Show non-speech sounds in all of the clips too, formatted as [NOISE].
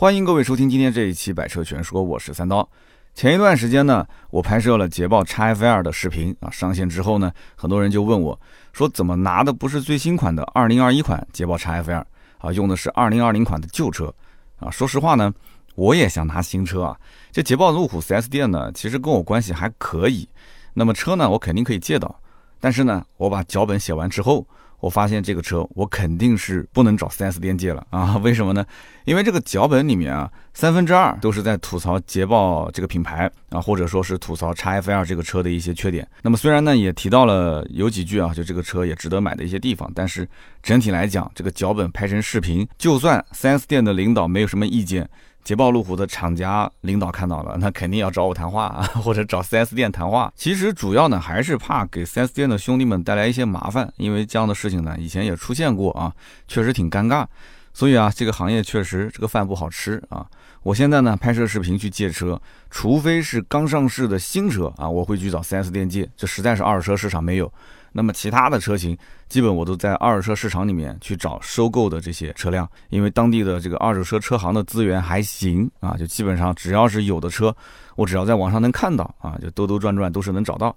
欢迎各位收听今天这一期《百车全说》，我是三刀。前一段时间呢，我拍摄了捷豹 XF2 的视频啊，上线之后呢，很多人就问我，说怎么拿的不是最新款的2021款捷豹 XF2 啊，用的是2020款的旧车啊？说实话呢，我也想拿新车啊。这捷豹路虎 4S 店呢，其实跟我关系还可以，那么车呢，我肯定可以借到，但是呢，我把脚本写完之后。我发现这个车，我肯定是不能找 4S 店借了啊！[LAUGHS] 为什么呢？因为这个脚本里面啊，三分之二都是在吐槽捷豹这个品牌啊，或者说是吐槽 XFL 这个车的一些缺点。那么虽然呢，也提到了有几句啊，就这个车也值得买的一些地方，但是整体来讲，这个脚本拍成视频，就算 4S 店的领导没有什么意见。捷豹路虎的厂家领导看到了，[LAUGHS] 那肯定要找我谈话啊，[LAUGHS] 或者找 4S 店谈话。其实主要呢还是怕给 4S 店的兄弟们带来一些麻烦，因为这样的事情呢以前也出现过啊，确实挺尴尬。所以啊，这个行业确实这个饭不好吃啊。我现在呢拍摄视频去借车，除非是刚上市的新车啊，我会去找 4S 店借，这实在是二手车市场没有。那么其他的车型，基本我都在二手车市场里面去找收购的这些车辆，因为当地的这个二手车车行的资源还行啊，就基本上只要是有的车，我只要在网上能看到啊，就兜兜转转都是能找到。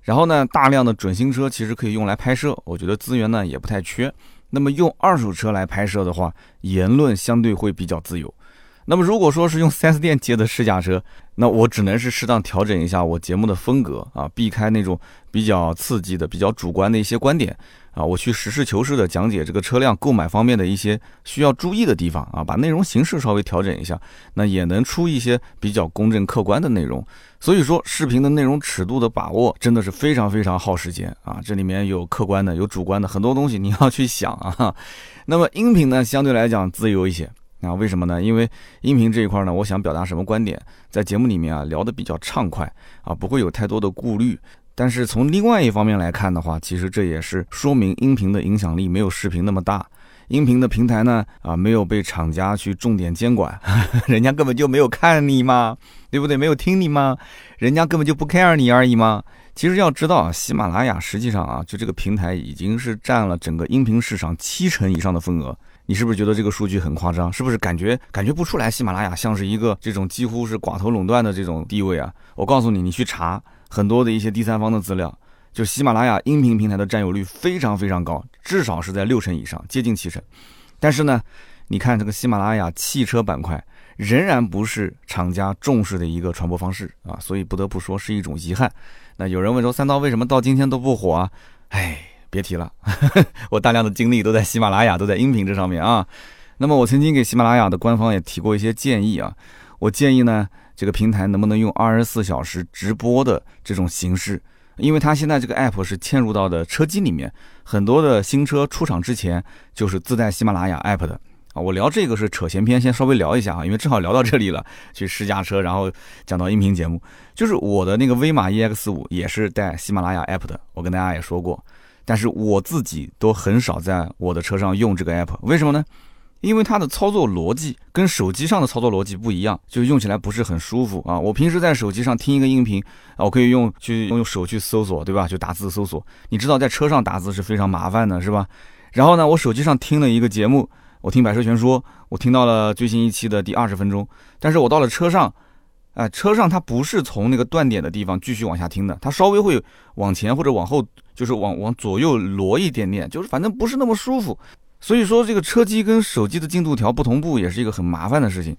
然后呢，大量的准新车其实可以用来拍摄，我觉得资源呢也不太缺。那么用二手车来拍摄的话，言论相对会比较自由。那么如果说是用 4S 店接的试驾车，那我只能是适当调整一下我节目的风格啊，避开那种比较刺激的、比较主观的一些观点啊，我去实事求是的讲解这个车辆购买方面的一些需要注意的地方啊，把内容形式稍微调整一下，那也能出一些比较公正客观的内容。所以说，视频的内容尺度的把握真的是非常非常耗时间啊，这里面有客观的，有主观的，很多东西你要去想啊。那么音频呢，相对来讲自由一些。啊，为什么呢？因为音频这一块呢，我想表达什么观点，在节目里面啊聊得比较畅快啊，不会有太多的顾虑。但是从另外一方面来看的话，其实这也是说明音频的影响力没有视频那么大。音频的平台呢，啊没有被厂家去重点监管，[LAUGHS] 人家根本就没有看你嘛，对不对？没有听你吗？人家根本就不 care 你而已嘛。其实要知道啊，喜马拉雅实际上啊，就这个平台已经是占了整个音频市场七成以上的份额。你是不是觉得这个数据很夸张？是不是感觉感觉不出来？喜马拉雅像是一个这种几乎是寡头垄断的这种地位啊！我告诉你，你去查很多的一些第三方的资料，就喜马拉雅音频平台的占有率非常非常高，至少是在六成以上，接近七成。但是呢，你看这个喜马拉雅汽车板块仍然不是厂家重视的一个传播方式啊，所以不得不说是一种遗憾。那有人问说，三刀为什么到今天都不火啊？哎。别提了，[LAUGHS] 我大量的精力都在喜马拉雅，都在音频这上面啊。那么我曾经给喜马拉雅的官方也提过一些建议啊。我建议呢，这个平台能不能用二十四小时直播的这种形式？因为它现在这个 app 是嵌入到的车机里面，很多的新车出厂之前就是自带喜马拉雅 app 的啊。我聊这个是扯闲篇，先稍微聊一下啊，因为正好聊到这里了，去试驾车，然后讲到音频节目，就是我的那个威马 EX 五也是带喜马拉雅 app 的，我跟大家也说过。但是我自己都很少在我的车上用这个 app，为什么呢？因为它的操作逻辑跟手机上的操作逻辑不一样，就用起来不是很舒服啊。我平时在手机上听一个音频啊，我可以用去用手去搜索，对吧？就打字搜索。你知道在车上打字是非常麻烦的，是吧？然后呢，我手机上听了一个节目，我听百车全说，我听到了最新一期的第二十分钟，但是我到了车上。哎，车上它不是从那个断点的地方继续往下听的，它稍微会往前或者往后，就是往往左右挪一点点，就是反正不是那么舒服。所以说，这个车机跟手机的进度条不同步也是一个很麻烦的事情。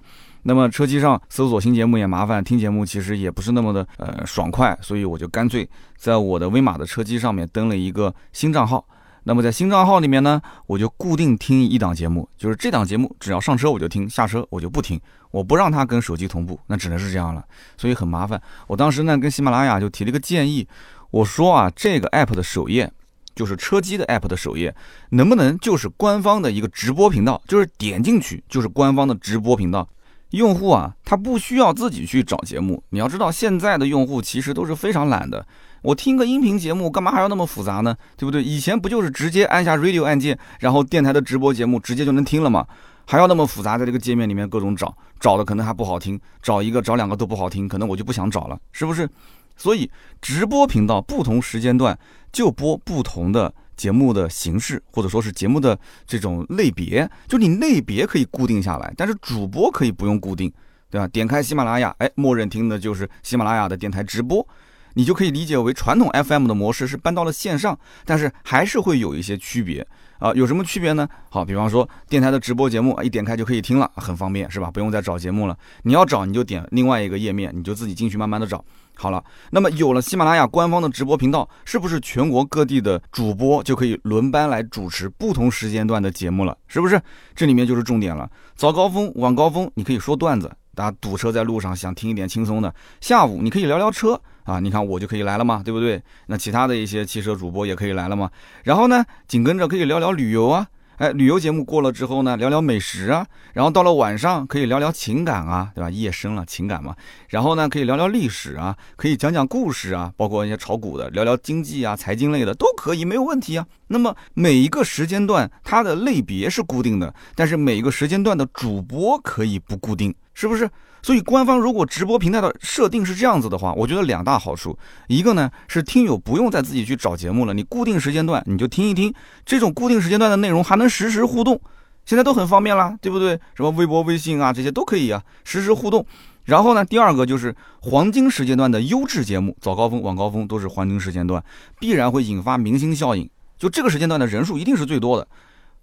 那么车机上搜索新节目也麻烦，听节目其实也不是那么的呃爽快，所以我就干脆在我的威马的车机上面登了一个新账号。那么在新账号里面呢，我就固定听一档节目，就是这档节目，只要上车我就听，下车我就不听，我不让它跟手机同步，那只能是这样了，所以很麻烦。我当时呢跟喜马拉雅就提了一个建议，我说啊，这个 app 的首页，就是车机的 app 的首页，能不能就是官方的一个直播频道，就是点进去就是官方的直播频道。用户啊，他不需要自己去找节目。你要知道，现在的用户其实都是非常懒的。我听个音频节目，干嘛还要那么复杂呢？对不对？以前不就是直接按下 radio 按键，然后电台的直播节目直接就能听了吗？还要那么复杂，在这个界面里面各种找，找的可能还不好听，找一个找两个都不好听，可能我就不想找了，是不是？所以直播频道不同时间段就播不同的节目的形式，或者说是节目的这种类别，就你类别可以固定下来，但是主播可以不用固定，对吧？点开喜马拉雅，哎，默认听的就是喜马拉雅的电台直播，你就可以理解为传统 FM 的模式是搬到了线上，但是还是会有一些区别啊。有什么区别呢？好，比方说电台的直播节目，一点开就可以听了，很方便，是吧？不用再找节目了，你要找你就点另外一个页面，你就自己进去慢慢的找。好了，那么有了喜马拉雅官方的直播频道，是不是全国各地的主播就可以轮班来主持不同时间段的节目了？是不是？这里面就是重点了。早高峰、晚高峰，你可以说段子，大家堵车在路上想听一点轻松的；下午你可以聊聊车啊，你看我就可以来了嘛，对不对？那其他的一些汽车主播也可以来了嘛。然后呢，紧跟着可以聊聊旅游啊。哎，旅游节目过了之后呢，聊聊美食啊，然后到了晚上可以聊聊情感啊，对吧？夜深了，情感嘛。然后呢，可以聊聊历史啊，可以讲讲故事啊，包括一些炒股的，聊聊经济啊、财经类的都可以，没有问题啊。那么每一个时间段它的类别是固定的，但是每一个时间段的主播可以不固定，是不是？所以，官方如果直播平台的设定是这样子的话，我觉得两大好处，一个呢是听友不用再自己去找节目了，你固定时间段你就听一听，这种固定时间段的内容还能实时互动，现在都很方便啦，对不对？什么微博、微信啊这些都可以啊，实时互动。然后呢，第二个就是黄金时间段的优质节目，早高峰、晚高峰都是黄金时间段，必然会引发明星效应，就这个时间段的人数一定是最多的。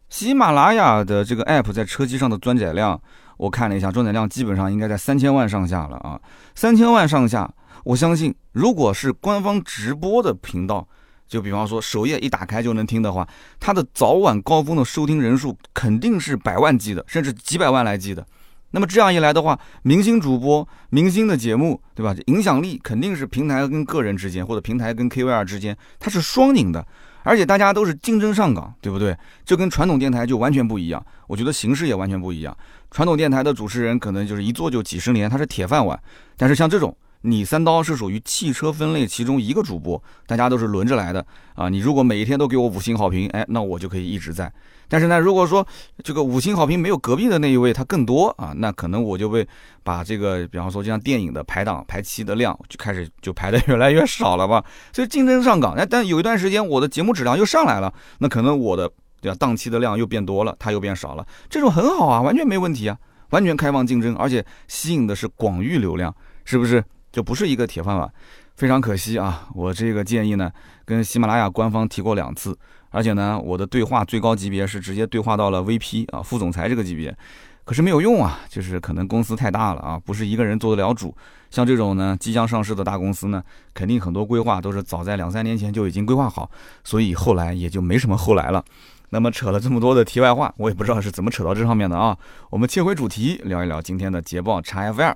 喜马拉雅的这个 app 在车机上的装载量。我看了一下，装载量基本上应该在三千万上下了啊，三千万上下，我相信如果是官方直播的频道，就比方说首页一打开就能听的话，它的早晚高峰的收听人数肯定是百万计的，甚至几百万来计的。那么这样一来的话，明星主播、明星的节目，对吧？影响力肯定是平台跟个人之间，或者平台跟 KVR 之间，它是双赢的。而且大家都是竞争上岗，对不对？这跟传统电台就完全不一样。我觉得形式也完全不一样。传统电台的主持人可能就是一做就几十年，他是铁饭碗。但是像这种，你三刀是属于汽车分类其中一个主播，大家都是轮着来的啊。你如果每一天都给我五星好评，哎，那我就可以一直在。但是呢，如果说这个五星好评没有隔壁的那一位他更多啊，那可能我就会把这个，比方说就像电影的排档排期的量就开始就排的越来越少了吧。所以竞争上岗，哎，但有一段时间我的节目质量又上来了，那可能我的对吧档期的量又变多了，它又变少了，这种很好啊，完全没问题啊，完全开放竞争，而且吸引的是广域流量，是不是？就不是一个铁饭碗。非常可惜啊，我这个建议呢，跟喜马拉雅官方提过两次。而且呢，我的对话最高级别是直接对话到了 VP 啊，副总裁这个级别，可是没有用啊，就是可能公司太大了啊，不是一个人做得了主。像这种呢，即将上市的大公司呢，肯定很多规划都是早在两三年前就已经规划好，所以后来也就没什么后来了。那么扯了这么多的题外话，我也不知道是怎么扯到这上面的啊。我们切回主题，聊一聊今天的捷豹 XF 二。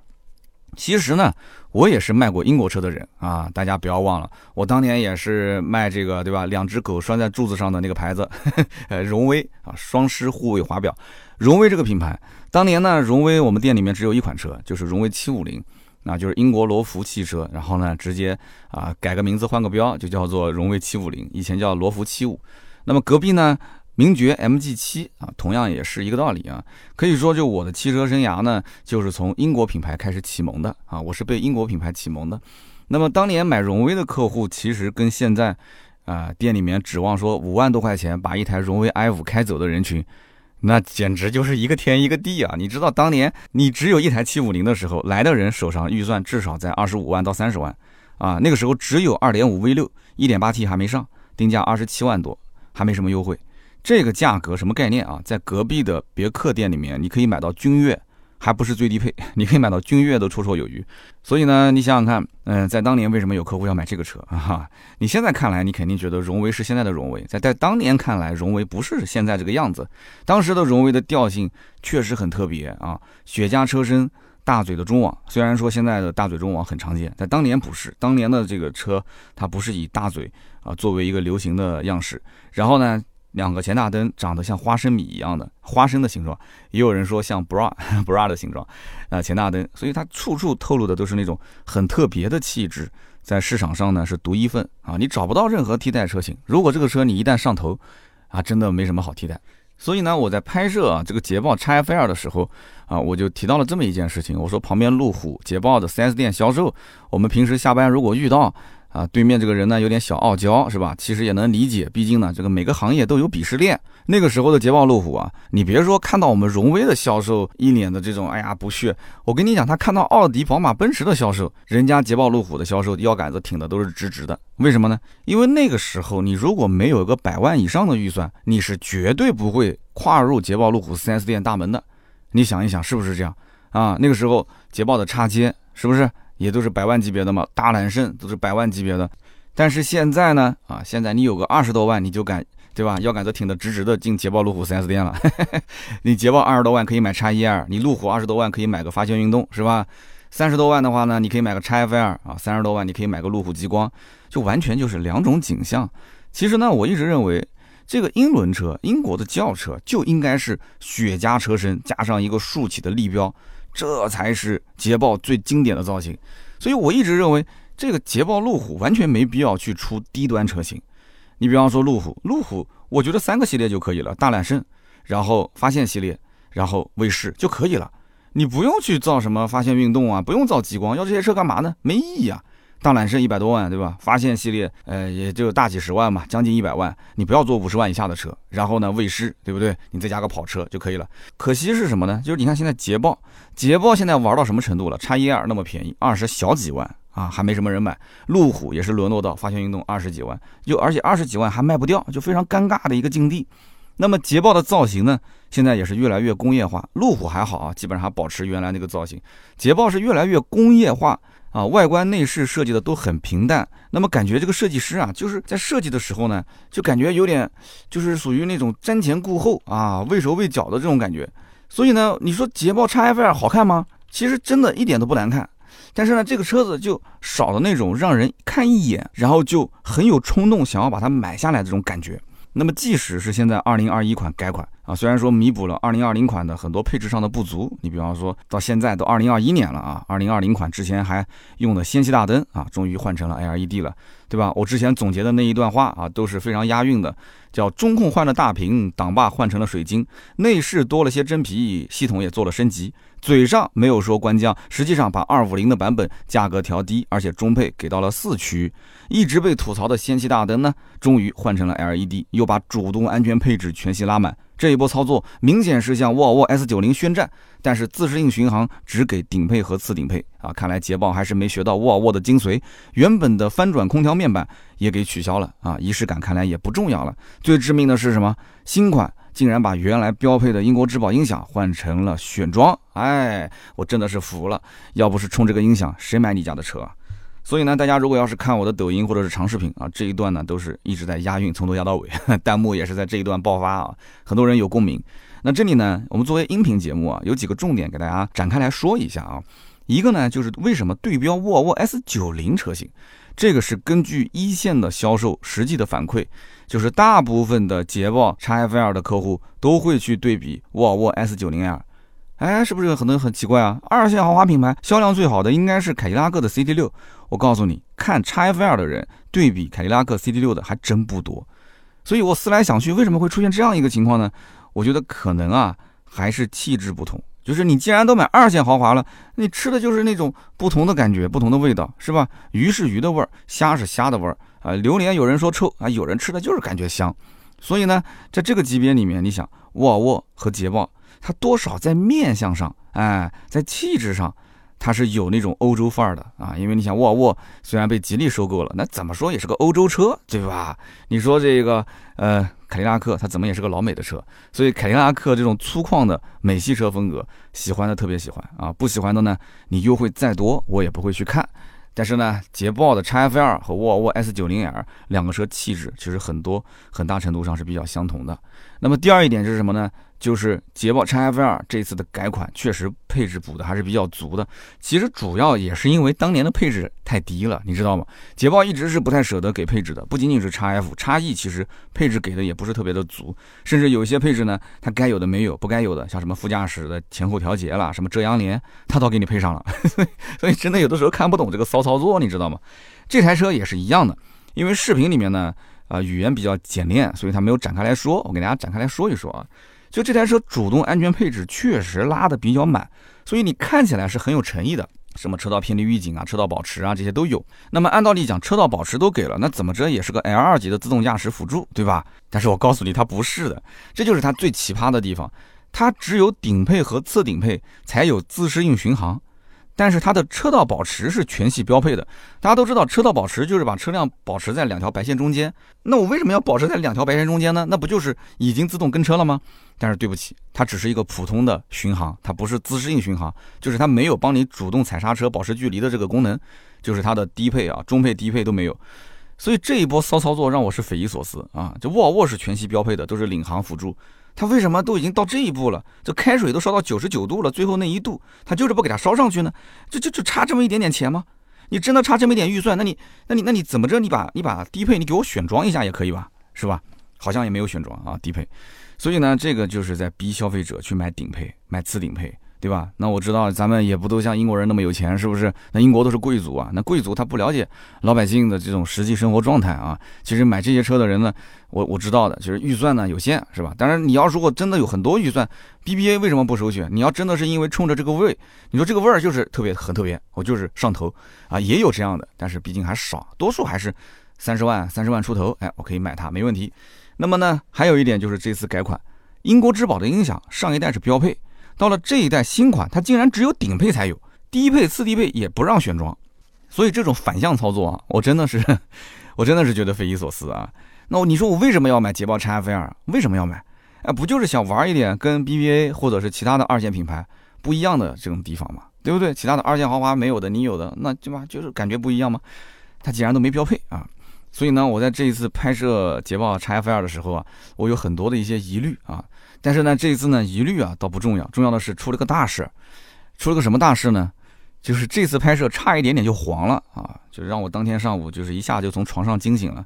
其实呢，我也是卖过英国车的人啊，大家不要忘了，我当年也是卖这个，对吧？两只狗拴在柱子上的那个牌子，[LAUGHS] 呃，荣威啊，双狮护卫华表，荣威这个品牌，当年呢，荣威我们店里面只有一款车，就是荣威七五零，那就是英国罗孚汽车，然后呢，直接啊改个名字换个标，就叫做荣威七五零，以前叫罗孚七五，那么隔壁呢？名爵 MG 七啊，同样也是一个道理啊。可以说，就我的汽车生涯呢，就是从英国品牌开始启蒙的啊。我是被英国品牌启蒙的。那么当年买荣威的客户，其实跟现在啊店里面指望说五万多块钱把一台荣威 i 五开走的人群，那简直就是一个天一个地啊！你知道当年你只有一台七五零的时候，来的人手上预算至少在二十五万到三十万啊。那个时候只有二点五 V 六，一点八 T 还没上，定价二十七万多，还没什么优惠。这个价格什么概念啊？在隔壁的别克店里面，你可以买到君越，还不是最低配，[LAUGHS] 你可以买到君越都绰绰有余。所以呢，你想想看，嗯，在当年为什么有客户要买这个车 [LAUGHS] 啊？你现在看来，你肯定觉得荣威是现在的荣威，在在当年看来，荣威不是现在这个样子。当时的荣威的调性确实很特别啊，雪茄车身，大嘴的中网。虽然说现在的大嘴中网很常见，在当年不是。当年的这个车，它不是以大嘴啊作为一个流行的样式。然后呢？两个前大灯长得像花生米一样的花生的形状，也有人说像 bra [LAUGHS] bra 的形状，啊前大灯，所以它处处透露的都是那种很特别的气质，在市场上呢是独一份啊，你找不到任何替代车型。如果这个车你一旦上头，啊真的没什么好替代。所以呢，我在拍摄啊这个捷豹 XF2 的时候啊，我就提到了这么一件事情，我说旁边路虎捷豹的 4S 店销售，我们平时下班如果遇到。啊，对面这个人呢有点小傲娇，是吧？其实也能理解，毕竟呢，这个每个行业都有鄙视链。那个时候的捷豹路虎啊，你别说看到我们荣威的销售一脸的这种哎呀不屑，我跟你讲，他看到奥迪、宝马、奔驰的销售，人家捷豹路虎的销售腰杆子挺的都是直直的。为什么呢？因为那个时候你如果没有个百万以上的预算，你是绝对不会跨入捷豹路虎 4S 店大门的。你想一想，是不是这样啊？那个时候捷豹的叉街是不是？也都是百万级别的嘛，大揽胜都是百万级别的，但是现在呢，啊，现在你有个二十多万，你就敢，对吧？腰杆子挺得直直的进捷豹路虎 4S 店了。[LAUGHS] 你捷豹二十多万可以买叉一二你路虎二十多万可以买个发现运动，是吧？三十多万的话呢，你可以买个叉 F 二啊，三十多万你可以买个路虎极光，就完全就是两种景象。其实呢，我一直认为这个英伦车，英国的轿车就应该是雪茄车身加上一个竖起的立标。这才是捷豹最经典的造型，所以我一直认为这个捷豹路虎完全没必要去出低端车型。你比方说路虎，路虎我觉得三个系列就可以了，大揽胜，然后发现系列，然后卫士就可以了。你不用去造什么发现运动啊，不用造极光，要这些车干嘛呢？没意义啊。大揽胜一百多万，对吧？发现系列，呃，也就大几十万嘛，将近一百万。你不要做五十万以下的车，然后呢，卫士，对不对？你再加个跑车就可以了。可惜是什么呢？就是你看现在捷豹，捷豹现在玩到什么程度了？叉一二那么便宜，二十小几万啊，还没什么人买。路虎也是沦落到发现运动二十几万，就而且二十几万还卖不掉，就非常尴尬的一个境地。那么捷豹的造型呢，现在也是越来越工业化。路虎还好啊，基本上还保持原来那个造型。捷豹是越来越工业化。啊，外观内饰设计的都很平淡，那么感觉这个设计师啊，就是在设计的时候呢，就感觉有点，就是属于那种瞻前顾后啊，畏手畏脚的这种感觉。所以呢，你说捷豹 XF 好看吗？其实真的一点都不难看，但是呢，这个车子就少了那种让人看一眼，然后就很有冲动想要把它买下来这种感觉。那么，即使是现在二零二一款改款啊，虽然说弥补了二零二零款的很多配置上的不足，你比方说到现在都二零二一年了啊，二零二零款之前还用的氙气大灯啊，终于换成了 LED 了，对吧？我之前总结的那一段话啊，都是非常押韵的，叫中控换了大屏，挡把换成了水晶，内饰多了些真皮，系统也做了升级。嘴上没有说官降，实际上把二五零的版本价格调低，而且中配给到了四驱。一直被吐槽的氙气大灯呢，终于换成了 LED，又把主动安全配置全系拉满。这一波操作明显是向沃尔沃 S90 宣战，但是自适应巡航只给顶配和次顶配啊！看来捷豹还是没学到沃尔沃的精髓，原本的翻转空调面板也给取消了啊！仪式感看来也不重要了。最致命的是什么？新款。竟然把原来标配的英国质保音响换成了选装，哎，我真的是服了！要不是冲这个音响，谁买你家的车啊？所以呢，大家如果要是看我的抖音或者是长视频啊，这一段呢都是一直在押韵，从头押到尾，[LAUGHS] 弹幕也是在这一段爆发啊，很多人有共鸣。那这里呢，我们作为音频节目啊，有几个重点给大家展开来说一下啊。一个呢，就是为什么对标沃尔沃 S90 车型，这个是根据一线的销售实际的反馈。就是大部分的捷豹 XFL 的客户都会去对比沃尔沃 S90L，哎，是不是很多很奇怪啊？二线豪华品牌销量最好的应该是凯迪拉克的 CT6，我告诉你，看 XFL 的人对比凯迪拉克 CT6 的还真不多。所以我思来想去，为什么会出现这样一个情况呢？我觉得可能啊，还是气质不同。就是你既然都买二线豪华了，你吃的就是那种不同的感觉、不同的味道，是吧？鱼是鱼的味儿，虾是虾的味儿。啊，榴莲有人说臭啊，有人吃的就是感觉香，所以呢，在这个级别里面，你想沃尔沃和捷豹，它多少在面相上，哎，在气质上，它是有那种欧洲范儿的啊。因为你想，沃尔沃虽然被吉利收购了，那怎么说也是个欧洲车，对吧？你说这个呃，凯迪拉克它怎么也是个老美的车，所以凯迪拉克这种粗犷的美系车风格，喜欢的特别喜欢啊，不喜欢的呢，你优惠再多，我也不会去看。但是呢，捷豹的 XFL 和沃尔沃 S90L 两个车气质其实很多很大程度上是比较相同的。那么第二一点是什么呢？就是捷豹 XFL 这次的改款确实配置补的还是比较足的。其实主要也是因为当年的配置太低了，你知道吗？捷豹一直是不太舍得给配置的，不仅仅是 XF、XE，其实配置给的也不是特别的足，甚至有一些配置呢，它该有的没有，不该有的，像什么副驾驶的前后调节啦，什么遮阳帘，它都给你配上了。[LAUGHS] 所以真的有的时候看不懂这个骚操作，你知道吗？这台车也是一样的，因为视频里面呢，啊语言比较简练，所以它没有展开来说，我给大家展开来说一说啊。就这台车主动安全配置确实拉的比较满，所以你看起来是很有诚意的。什么车道偏离预警啊、车道保持啊这些都有。那么按道理讲，车道保持都给了，那怎么着也是个 L 二级的自动驾驶辅助，对吧？但是我告诉你，它不是的，这就是它最奇葩的地方，它只有顶配和次顶配才有自适应巡航。但是它的车道保持是全系标配的，大家都知道，车道保持就是把车辆保持在两条白线中间。那我为什么要保持在两条白线中间呢？那不就是已经自动跟车了吗？但是对不起，它只是一个普通的巡航，它不是自适应巡航，就是它没有帮你主动踩刹车、保持距离的这个功能，就是它的低配啊、中配、低配都没有。所以这一波骚操作让我是匪夷所思啊！这沃尔沃是全系标配的，都是领航辅助。他为什么都已经到这一步了？这开水都烧到九十九度了，最后那一度，他就是不给它烧上去呢？就就就差这么一点点钱吗？你真的差这么一点预算？那你那你那你怎么着？你把你把低配你给我选装一下也可以吧？是吧？好像也没有选装啊，低配。所以呢，这个就是在逼消费者去买顶配，买次顶配。对吧？那我知道咱们也不都像英国人那么有钱，是不是？那英国都是贵族啊，那贵族他不了解老百姓的这种实际生活状态啊。其实买这些车的人呢，我我知道的，其实预算呢有限，是吧？当然你要如果真的有很多预算，BBA 为什么不首选？你要真的是因为冲着这个味，你说这个味儿就是特别很特别，我就是上头啊，也有这样的，但是毕竟还少，多数还是三十万、三十万出头，哎，我可以买它没问题。那么呢，还有一点就是这次改款，英国之宝的音响上一代是标配。到了这一代新款，它竟然只有顶配才有，低配、次低配也不让选装，所以这种反向操作啊，我真的是，我真的是觉得匪夷所思啊。那你说我为什么要买捷豹 XF2？为什么要买？哎，不就是想玩一点跟 BBA 或者是其他的二线品牌不一样的这种地方嘛，对不对？其他的二线豪华没有的，你有的，那对吧？就是感觉不一样吗？它既然都没标配啊，所以呢，我在这一次拍摄捷豹 XF2 的时候啊，我有很多的一些疑虑啊。但是呢，这一次呢，疑虑啊倒不重要，重要的是出了个大事，出了个什么大事呢？就是这次拍摄差一点点就黄了啊，就让我当天上午就是一下就从床上惊醒了。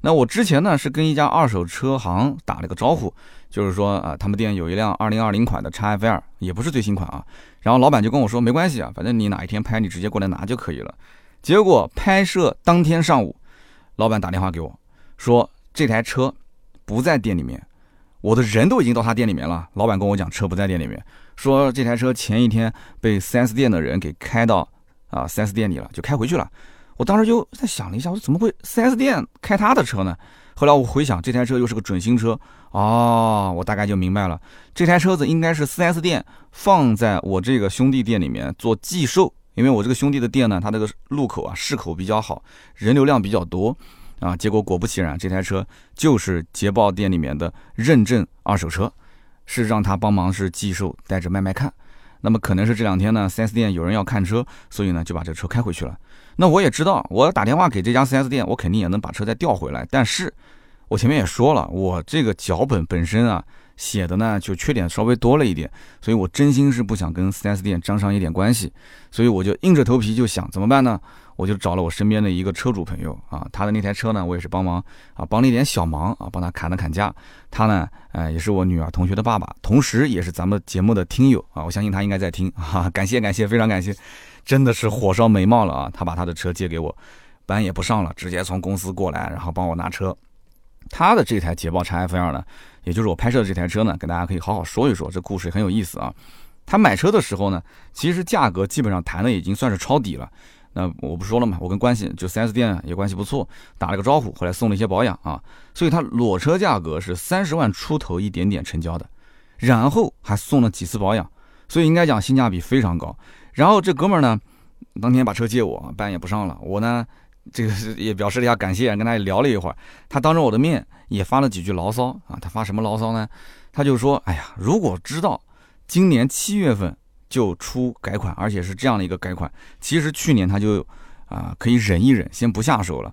那我之前呢是跟一家二手车行打了个招呼，就是说啊，他们店有一辆二零二零款的叉 F2，也不是最新款啊。然后老板就跟我说，没关系啊，反正你哪一天拍，你直接过来拿就可以了。结果拍摄当天上午，老板打电话给我，说这台车不在店里面。我的人都已经到他店里面了，老板跟我讲车不在店里面，说这台车前一天被 4S 店的人给开到啊 4S 店里了，就开回去了。我当时就在想了一下，我说怎么会 4S 店开他的车呢？后来我回想，这台车又是个准新车，哦，我大概就明白了，这台车子应该是 4S 店放在我这个兄弟店里面做寄售，因为我这个兄弟的店呢，他这个路口啊市口比较好，人流量比较多。啊，结果果不其然，这台车就是捷豹店里面的认证二手车，是让他帮忙是寄售，带着卖卖看。那么可能是这两天呢，4S 店有人要看车，所以呢就把这车开回去了。那我也知道，我打电话给这家 4S 店，我肯定也能把车再调回来。但是，我前面也说了，我这个脚本本身啊写的呢就缺点稍微多了一点，所以我真心是不想跟 4S 店沾上一点关系，所以我就硬着头皮就想怎么办呢？我就找了我身边的一个车主朋友啊，他的那台车呢，我也是帮忙啊，帮了一点小忙啊，帮他砍了砍价。他呢，呃，也是我女儿同学的爸爸，同时也是咱们节目的听友啊，我相信他应该在听啊，感谢感谢，非常感谢，真的是火烧眉毛了啊！他把他的车借给我，班也不上了，直接从公司过来，然后帮我拿车。他的这台捷豹 xf 二呢，也就是我拍摄的这台车呢，跟大家可以好好说一说，这故事很有意思啊。他买车的时候呢，其实价格基本上谈的已经算是抄底了。那我不说了嘛，我跟关系就 4S 店也关系不错，打了个招呼，后来送了一些保养啊，所以他裸车价格是三十万出头一点点成交的，然后还送了几次保养，所以应该讲性价比非常高。然后这哥们儿呢，当天把车借我，班也不上了，我呢这个也表示了一下感谢，跟他也聊了一会儿，他当着我的面也发了几句牢骚啊，他发什么牢骚呢？他就说，哎呀，如果知道今年七月份。就出改款，而且是这样的一个改款。其实去年他就啊可以忍一忍，先不下手了。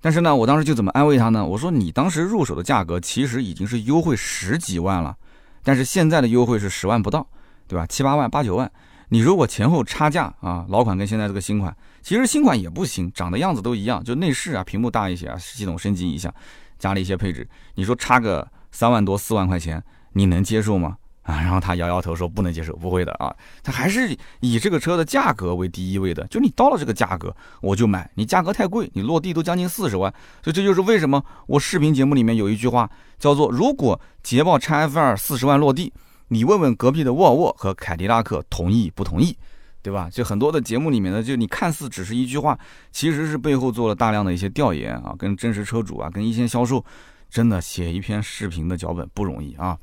但是呢，我当时就怎么安慰他呢？我说你当时入手的价格其实已经是优惠十几万了，但是现在的优惠是十万不到，对吧？七八万、八九万。你如果前后差价啊，老款跟现在这个新款，其实新款也不行，长的样子都一样，就内饰啊、屏幕大一些啊，系统升级一下，加了一些配置。你说差个三万多、四万块钱，你能接受吗？啊，然后他摇摇头说不能接受，不会的啊，他还是以这个车的价格为第一位的，就你到了这个价格我就买，你价格太贵，你落地都将近四十万，所以这就是为什么我视频节目里面有一句话叫做，如果捷豹 XF2 四十万落地，你问问隔壁的沃尔沃和凯迪拉克同意不同意？对吧？就很多的节目里面呢，就你看似只是一句话，其实是背后做了大量的一些调研啊，跟真实车主啊，跟一线销售，真的写一篇视频的脚本不容易啊。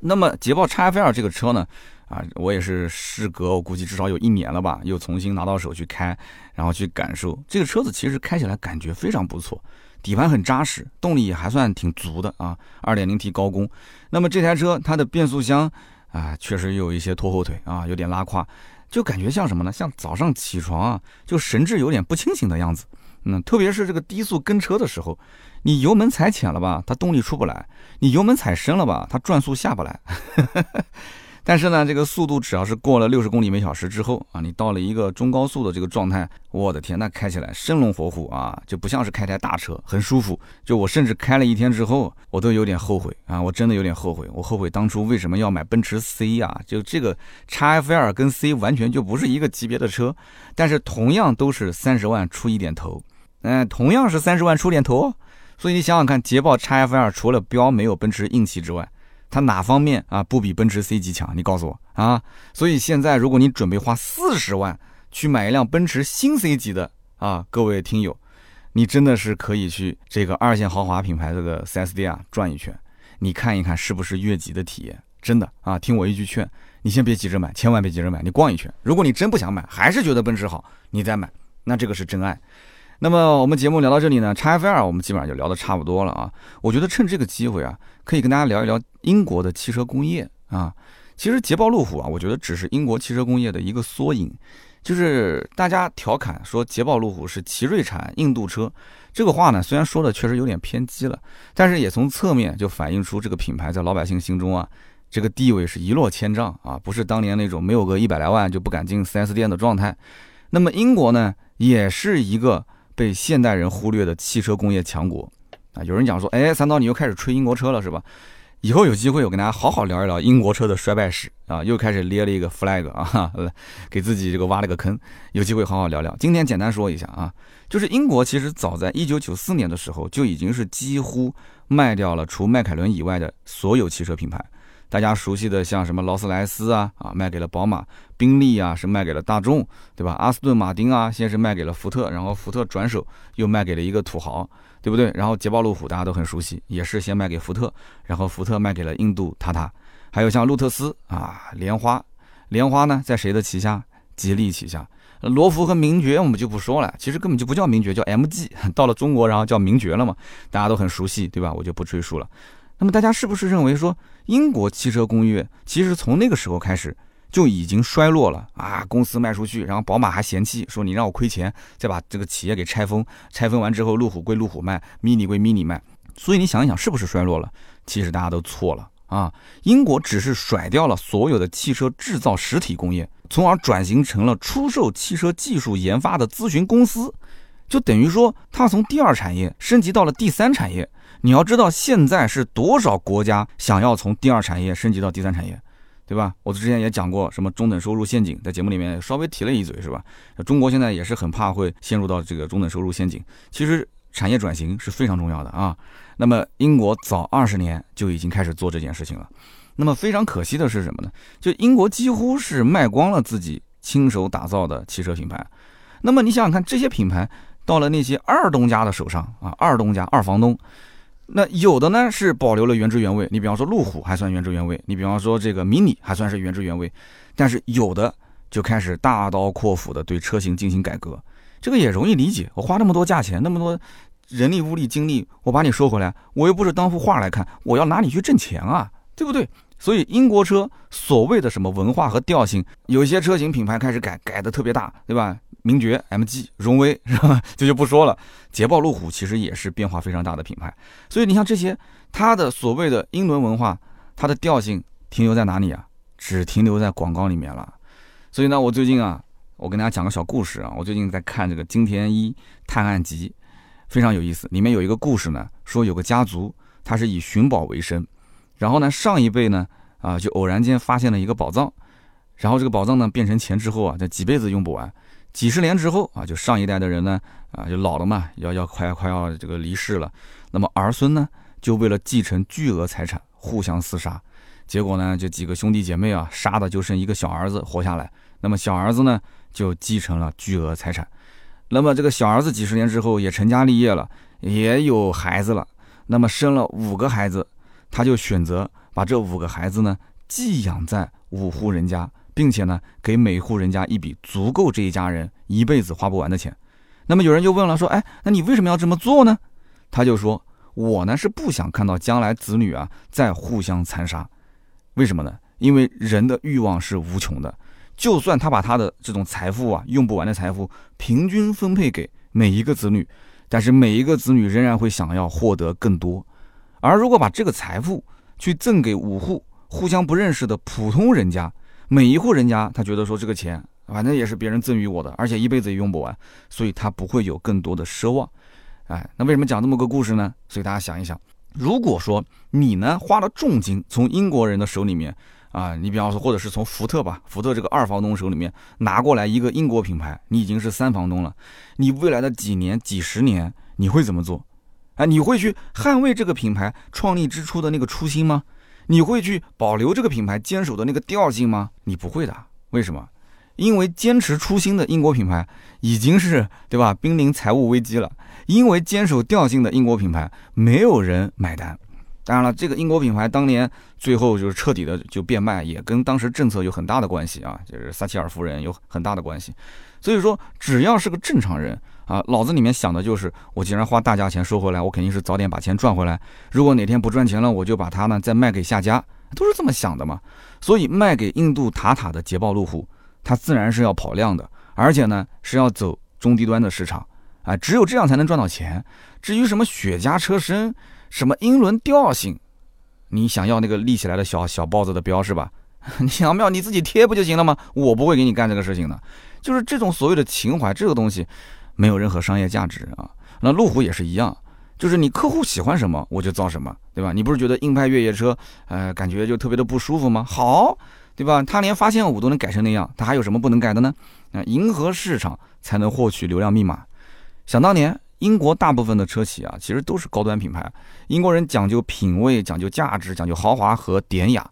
那么捷豹 XF2 这个车呢，啊，我也是事隔我估计至少有一年了吧，又重新拿到手去开，然后去感受这个车子，其实开起来感觉非常不错，底盘很扎实，动力也还算挺足的啊，2.0T 高功。那么这台车它的变速箱啊，确实有一些拖后腿啊，有点拉胯。就感觉像什么呢？像早上起床啊，就神志有点不清醒的样子。嗯，特别是这个低速跟车的时候，你油门踩浅了吧，它动力出不来；你油门踩深了吧，它转速下不来。[LAUGHS] 但是呢，这个速度只要是过了六十公里每小时之后啊，你到了一个中高速的这个状态，我的天，那开起来生龙活虎啊，就不像是开台大车，很舒服。就我甚至开了一天之后，我都有点后悔啊，我真的有点后悔，我后悔当初为什么要买奔驰 C 呀？就这个 XFL 跟 C 完全就不是一个级别的车，但是同样都是三十万出一点头，嗯，同样是三十万出点头，所以你想想看，捷豹 XFL 除了标没有奔驰硬气之外。它哪方面啊不比奔驰 C 级强？你告诉我啊！所以现在如果你准备花四十万去买一辆奔驰新 C 级的啊，各位听友，你真的是可以去这个二线豪华品牌这个 4S 店啊转一圈，你看一看是不是越级的体验？真的啊，听我一句劝，你先别急着买，千万别急着买，你逛一圈。如果你真不想买，还是觉得奔驰好，你再买，那这个是真爱。那么我们节目聊到这里呢叉 F 2我们基本上就聊得差不多了啊。我觉得趁这个机会啊，可以跟大家聊一聊英国的汽车工业啊。其实捷豹路虎啊，我觉得只是英国汽车工业的一个缩影。就是大家调侃说捷豹路虎是奇瑞产印度车，这个话呢，虽然说的确实有点偏激了，但是也从侧面就反映出这个品牌在老百姓心中啊，这个地位是一落千丈啊，不是当年那种没有个一百来万就不敢进 4S 店的状态。那么英国呢，也是一个。被现代人忽略的汽车工业强国啊！有人讲说，哎，三刀你又开始吹英国车了是吧？以后有机会我跟大家好好聊一聊英国车的衰败史啊！又开始列了一个 flag 啊，[LAUGHS] 给自己这个挖了个坑。有机会好好聊聊。今天简单说一下啊，就是英国其实早在一九九四年的时候就已经是几乎卖掉了除迈凯伦以外的所有汽车品牌。大家熟悉的像什么劳斯莱斯啊啊卖给了宝马，宾利啊是卖给了大众，对吧？阿斯顿马丁啊先是卖给了福特，然后福特转手又卖给了一个土豪，对不对？然后捷豹路虎大家都很熟悉，也是先卖给福特，然后福特卖给了印度塔塔，还有像路特斯啊莲花，莲花呢在谁的旗下？吉利旗下。罗孚和名爵我们就不说了，其实根本就不叫名爵，叫 MG，到了中国然后叫名爵了嘛，大家都很熟悉，对吧？我就不赘述了。那么大家是不是认为说英国汽车工业其实从那个时候开始就已经衰落了啊？公司卖出去，然后宝马还嫌弃说你让我亏钱，再把这个企业给拆分，拆分完之后，路虎归路虎卖，mini 归 mini 卖。所以你想一想，是不是衰落了？其实大家都错了啊！英国只是甩掉了所有的汽车制造实体工业，从而转型成了出售汽车技术研发的咨询公司，就等于说它从第二产业升级到了第三产业。你要知道，现在是多少国家想要从第二产业升级到第三产业，对吧？我之前也讲过什么中等收入陷阱，在节目里面稍微提了一嘴，是吧？中国现在也是很怕会陷入到这个中等收入陷阱。其实产业转型是非常重要的啊。那么英国早二十年就已经开始做这件事情了。那么非常可惜的是什么呢？就英国几乎是卖光了自己亲手打造的汽车品牌。那么你想想看，这些品牌到了那些二东家的手上啊，二东家、二房东。那有的呢是保留了原汁原味，你比方说路虎还算原汁原味，你比方说这个 mini 还算是原汁原味，但是有的就开始大刀阔斧的对车型进行改革，这个也容易理解。我花那么多价钱，那么多人力物力精力，我把你收回来，我又不是当幅画来看，我要拿你去挣钱啊，对不对？所以英国车所谓的什么文化和调性，有些车型品牌开始改，改的特别大，对吧？名爵、MG、荣威是吧？这就不说了。捷豹路虎其实也是变化非常大的品牌。所以你像这些，它的所谓的英伦文化，它的调性停留在哪里啊？只停留在广告里面了。所以呢，我最近啊，我跟大家讲个小故事啊。我最近在看这个《金田一探案集》，非常有意思。里面有一个故事呢，说有个家族，他是以寻宝为生，然后呢，上一辈呢，啊，就偶然间发现了一个宝藏，然后这个宝藏呢变成钱之后啊，这几辈子用不完。几十年之后啊，就上一代的人呢，啊，就老了嘛，要要快快要这个离世了。那么儿孙呢，就为了继承巨额财产，互相厮杀。结果呢，这几个兄弟姐妹啊，杀的就剩一个小儿子活下来。那么小儿子呢就继承了巨额财产。那么这个小儿子几十年之后也成家立业了，也有孩子了。那么生了五个孩子，他就选择把这五个孩子呢寄养在五户人家，并且呢给每户人家一笔足够这一家人一辈子花不完的钱。那么有人就问了，说，哎，那你为什么要这么做呢？他就说，我呢是不想看到将来子女啊再互相残杀。为什么呢？因为人的欲望是无穷的。就算他把他的这种财富啊，用不完的财富，平均分配给每一个子女，但是每一个子女仍然会想要获得更多。而如果把这个财富去赠给五户互相不认识的普通人家，每一户人家他觉得说这个钱反正也是别人赠予我的，而且一辈子也用不完，所以他不会有更多的奢望。哎，那为什么讲这么个故事呢？所以大家想一想，如果说你呢花了重金从英国人的手里面。啊，你比方说，或者是从福特吧，福特这个二房东手里面拿过来一个英国品牌，你已经是三房东了。你未来的几年、几十年，你会怎么做？哎，你会去捍卫这个品牌创立之初的那个初心吗？你会去保留这个品牌坚守的那个调性吗？你不会的。为什么？因为坚持初心的英国品牌已经是对吧，濒临财务危机了。因为坚守调性的英国品牌没有人买单。当然了，这个英国品牌当年最后就是彻底的就变卖，也跟当时政策有很大的关系啊，就是撒切尔夫人有很大的关系。所以说，只要是个正常人啊，脑子里面想的就是，我既然花大价钱收回来，我肯定是早点把钱赚回来。如果哪天不赚钱了，我就把它呢再卖给下家，都是这么想的嘛。所以卖给印度塔塔的捷豹路虎，它自然是要跑量的，而且呢是要走中低端的市场啊，只有这样才能赚到钱。至于什么雪茄车身，什么英伦调性？你想要那个立起来的小小豹子的标是吧？[LAUGHS] 你想要你自己贴不就行了吗？我不会给你干这个事情的。就是这种所谓的情怀，这个东西没有任何商业价值啊。那路虎也是一样，就是你客户喜欢什么，我就造什么，对吧？你不是觉得硬派越野车，呃，感觉就特别的不舒服吗？好，对吧？他连发现五都能改成那样，他还有什么不能改的呢？啊，迎合市场才能获取流量密码。想当年。英国大部分的车企啊，其实都是高端品牌。英国人讲究品味，讲究价值，讲究豪华和典雅。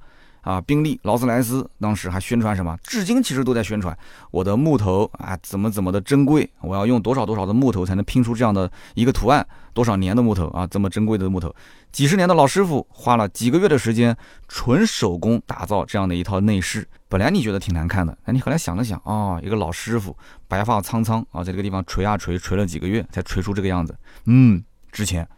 啊，宾利、劳斯莱斯当时还宣传什么？至今其实都在宣传我的木头啊，怎么怎么的珍贵，我要用多少多少的木头才能拼出这样的一个图案？多少年的木头啊，这么珍贵的木头，几十年的老师傅花了几个月的时间，纯手工打造这样的一套内饰。本来你觉得挺难看的，那你后来想了想啊，一个老师傅白发苍苍啊，在这个地方锤啊锤，锤了几个月才锤出这个样子，嗯，值钱。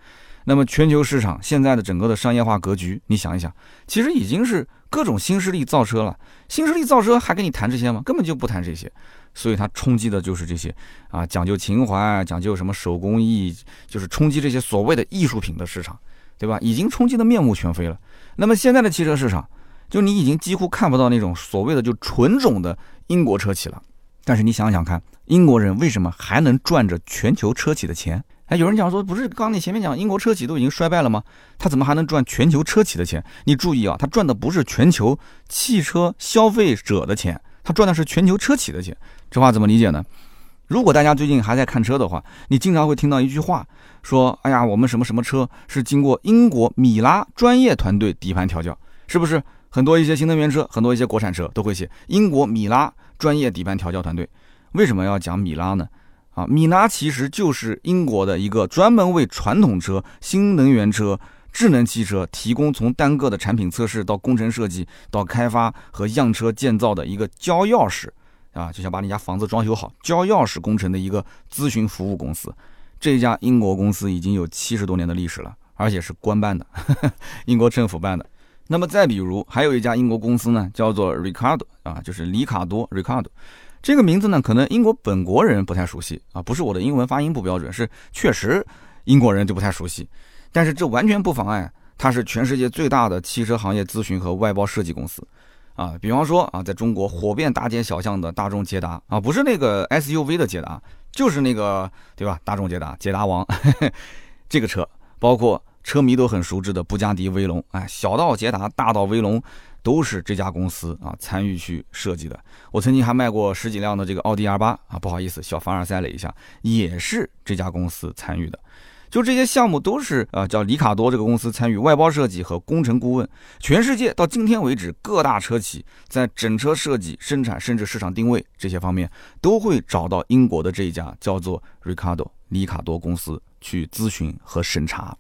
那么全球市场现在的整个的商业化格局，你想一想，其实已经是各种新势力造车了。新势力造车还跟你谈这些吗？根本就不谈这些。所以它冲击的就是这些啊，讲究情怀，讲究什么手工艺，就是冲击这些所谓的艺术品的市场，对吧？已经冲击的面目全非了。那么现在的汽车市场，就你已经几乎看不到那种所谓的就纯种的英国车企了。但是你想想看，英国人为什么还能赚着全球车企的钱？哎，有人讲说，不是刚你前面讲英国车企都已经衰败了吗？他怎么还能赚全球车企的钱？你注意啊，他赚的不是全球汽车消费者的钱，他赚的是全球车企的钱。这话怎么理解呢？如果大家最近还在看车的话，你经常会听到一句话，说：“哎呀，我们什么什么车是经过英国米拉专业团队底盘调教，是不是？”很多一些新能源车，很多一些国产车都会写英国米拉专业底盘调教团队。为什么要讲米拉呢？啊，米拉其实就是英国的一个专门为传统车、新能源车、智能汽车提供从单个的产品测试到工程设计到开发和样车建造的一个交钥匙啊，就像把你家房子装修好交钥匙工程的一个咨询服务公司。这家英国公司已经有七十多年的历史了，而且是官办的，[LAUGHS] 英国政府办的。那么再比如，还有一家英国公司呢，叫做 Ricardo 啊，就是里卡多 Ricardo。这个名字呢，可能英国本国人不太熟悉啊，不是我的英文发音不标准，是确实英国人就不太熟悉。但是这完全不妨碍它是全世界最大的汽车行业咨询和外包设计公司啊。比方说啊，在中国火遍大街小巷的大众捷达啊，不是那个 SUV 的捷达，就是那个对吧？大众捷达，捷达王 [LAUGHS] 这个车，包括车迷都很熟知的布加迪威龙，哎，小到捷达，大到威龙。都是这家公司啊参与去设计的。我曾经还卖过十几辆的这个奥迪 R 八啊，不好意思，小凡尔赛了一下，也是这家公司参与的。就这些项目都是啊，叫里卡多这个公司参与外包设计和工程顾问。全世界到今天为止，各大车企在整车设计、生产甚至市场定位这些方面，都会找到英国的这一家叫做 Ricardo 里卡多公司去咨询和审查。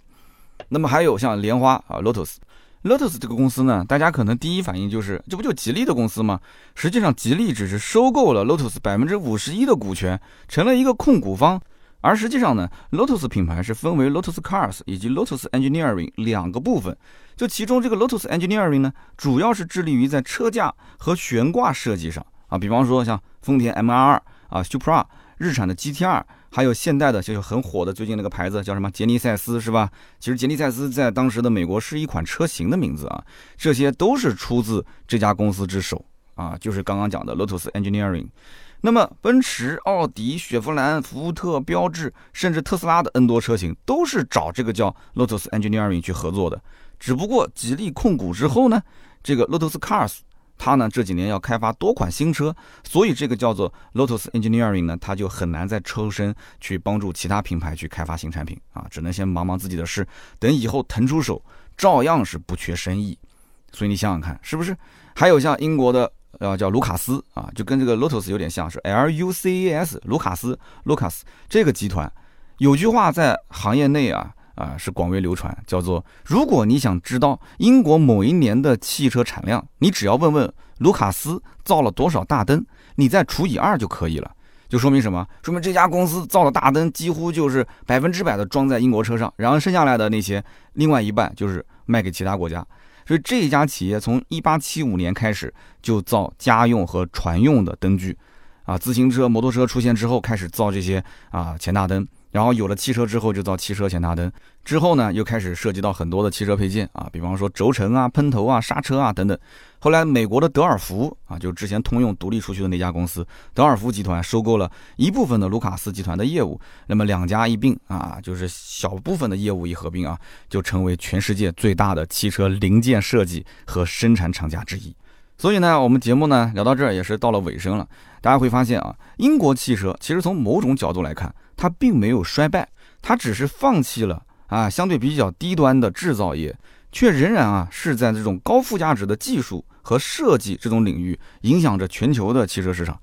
那么还有像莲花啊，Lotus，Lotus 这个公司呢，大家可能第一反应就是这不就吉利的公司吗？实际上，吉利只是收购了 Lotus 百分之五十一的股权，成了一个控股方。而实际上呢，Lotus 品牌是分为 Lotus Cars 以及 Lotus Engineering 两个部分。就其中这个 Lotus Engineering 呢，主要是致力于在车架和悬挂设计上啊，比方说像丰田 MR2 啊、Supra、日产的 GT-R 还有现代的就是很火的最近那个牌子叫什么杰尼赛斯是吧？其实杰尼赛斯在当时的美国是一款车型的名字啊，这些都是出自这家公司之手啊，就是刚刚讲的 Lotus Engineering。那么，奔驰、奥迪、雪佛兰、福特、标致，甚至特斯拉的 N 多车型，都是找这个叫 Lotus Engineering 去合作的。只不过，吉利控股之后呢，这个 Lotus Cars，它呢这几年要开发多款新车，所以这个叫做 Lotus Engineering 呢，它就很难再抽身去帮助其他品牌去开发新产品啊，只能先忙忙自己的事，等以后腾出手，照样是不缺生意。所以你想想看，是不是？还有像英国的。呃，叫卢卡斯啊，就跟这个 Lotus 有点像，是 L U C A S，卢卡斯，Lucas 这个集团，有句话在行业内啊啊是广为流传，叫做如果你想知道英国某一年的汽车产量，你只要问问卢卡斯造了多少大灯，你再除以二就可以了，就说明什么？说明这家公司造的大灯几乎就是百分之百的装在英国车上，然后剩下来的那些另外一半就是卖给其他国家。所以这一家企业从一八七五年开始就造家用和船用的灯具，啊，自行车、摩托车出现之后开始造这些啊前大灯。然后有了汽车之后，就造汽车前大灯。之后呢，又开始涉及到很多的汽车配件啊，比方说轴承啊、喷头啊、刹车啊等等。后来美国的德尔福啊，就之前通用独立出去的那家公司，德尔福集团收购了一部分的卢卡斯集团的业务。那么两家一并啊，就是小部分的业务一合并啊，就成为全世界最大的汽车零件设计和生产厂家之一。所以呢，我们节目呢聊到这儿也是到了尾声了。大家会发现啊，英国汽车其实从某种角度来看。它并没有衰败，它只是放弃了啊相对比较低端的制造业，却仍然啊是在这种高附加值的技术和设计这种领域影响着全球的汽车市场。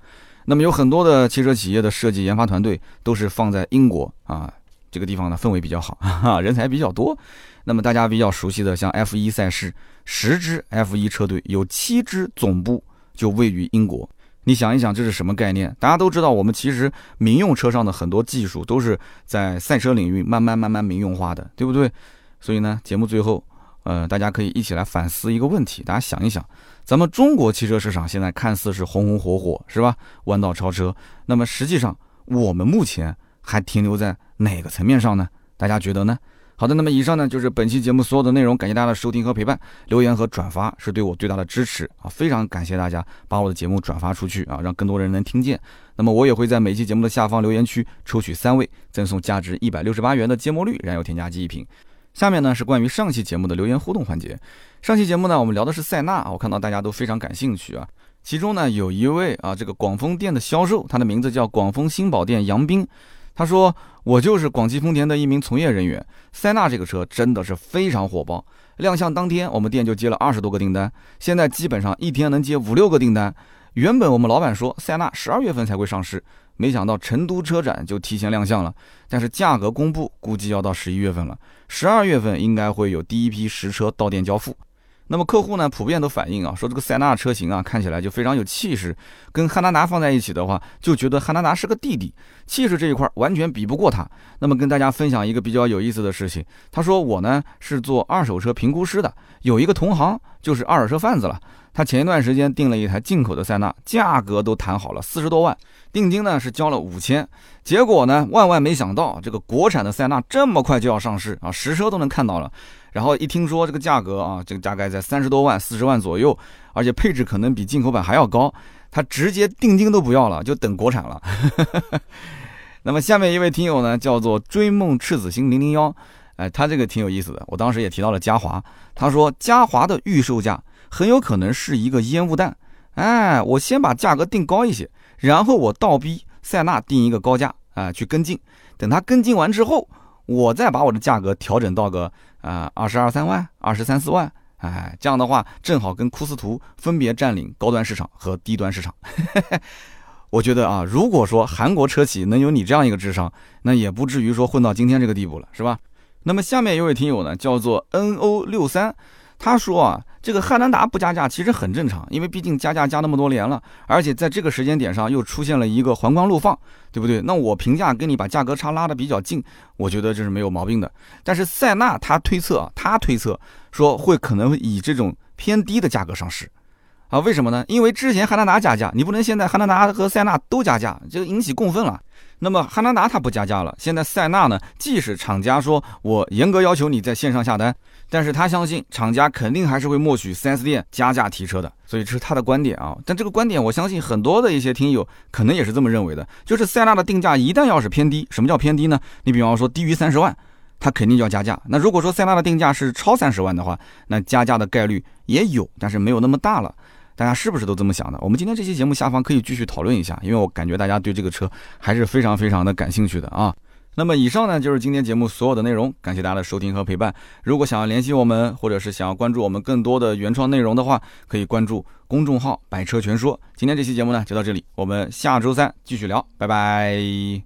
那么有很多的汽车企业的设计研发团队都是放在英国啊这个地方呢，氛围比较好，[LAUGHS] 哈，人才比较多。那么大家比较熟悉的像 F1 赛事，十支 F1 车队有七支总部就位于英国。你想一想，这是什么概念？大家都知道，我们其实民用车上的很多技术都是在赛车领域慢慢慢慢民用化的，对不对？所以呢，节目最后，呃，大家可以一起来反思一个问题。大家想一想，咱们中国汽车市场现在看似是红红火火，是吧？弯道超车。那么实际上，我们目前还停留在哪个层面上呢？大家觉得呢？好的，那么以上呢就是本期节目所有的内容，感谢大家的收听和陪伴，留言和转发是对我最大的支持啊，非常感谢大家把我的节目转发出去啊，让更多人能听见。那么我也会在每期节目的下方留言区抽取三位，赠送价值一百六十八元的芥末绿燃油添加剂一瓶。下面呢是关于上期节目的留言互动环节。上期节目呢我们聊的是塞纳，我看到大家都非常感兴趣啊，其中呢有一位啊这个广丰店的销售，他的名字叫广丰新宝店杨斌。他说：“我就是广汽丰田的一名从业人员。塞纳这个车真的是非常火爆，亮相当天我们店就接了二十多个订单，现在基本上一天能接五六个订单。原本我们老板说塞纳十二月份才会上市，没想到成都车展就提前亮相了，但是价格公布估计要到十一月份了，十二月份应该会有第一批实车到店交付。”那么客户呢，普遍都反映啊，说这个塞纳车型啊，看起来就非常有气势，跟汉兰达放在一起的话，就觉得汉兰达是个弟弟，气势这一块完全比不过它。那么跟大家分享一个比较有意思的事情，他说我呢是做二手车评估师的，有一个同行就是二手车贩子了，他前一段时间订了一台进口的塞纳，价格都谈好了四十多万，定金呢是交了五千，结果呢万万没想到，这个国产的塞纳这么快就要上市啊，实车都能看到了。然后一听说这个价格啊，这个大概在三十多万、四十万左右，而且配置可能比进口版还要高，他直接定金都不要了，就等国产了。[LAUGHS] 那么下面一位听友呢，叫做追梦赤子心零零幺，哎，他这个挺有意思的。我当时也提到了嘉华，他说嘉华的预售价很有可能是一个烟雾弹。哎，我先把价格定高一些，然后我倒逼塞纳定一个高价啊，去跟进。等他跟进完之后。我再把我的价格调整到个啊二十二三万、二十三四万，哎，这样的话正好跟库斯图分别占领高端市场和低端市场。[LAUGHS] 我觉得啊，如果说韩国车企能有你这样一个智商，那也不至于说混到今天这个地步了，是吧？那么下面一位听友呢，叫做 N O 六三，他说啊，这个汉兰达不加价其实很正常，因为毕竟加价加那么多年了，而且在这个时间点上又出现了一个环光路放，对不对？那我评价跟你把价格差拉的比较近，我觉得这是没有毛病的。但是塞纳他推测啊，他推测说会可能以这种偏低的价格上市。啊，为什么呢？因为之前汉兰达加价，你不能现在汉兰达和塞纳都加价，这个引起共愤了。那么汉兰达它不加价了，现在塞纳呢，即使厂家说我严格要求你在线上下单，但是他相信厂家肯定还是会默许 4S 店加价提车的，所以这是他的观点啊。但这个观点，我相信很多的一些听友可能也是这么认为的，就是塞纳的定价一旦要是偏低，什么叫偏低呢？你比方说低于三十万，它肯定就要加价。那如果说塞纳的定价是超三十万的话，那加价的概率也有，但是没有那么大了。大家是不是都这么想的？我们今天这期节目下方可以继续讨论一下，因为我感觉大家对这个车还是非常非常的感兴趣的啊。那么以上呢就是今天节目所有的内容，感谢大家的收听和陪伴。如果想要联系我们，或者是想要关注我们更多的原创内容的话，可以关注公众号“百车全说”。今天这期节目呢就到这里，我们下周三继续聊，拜拜。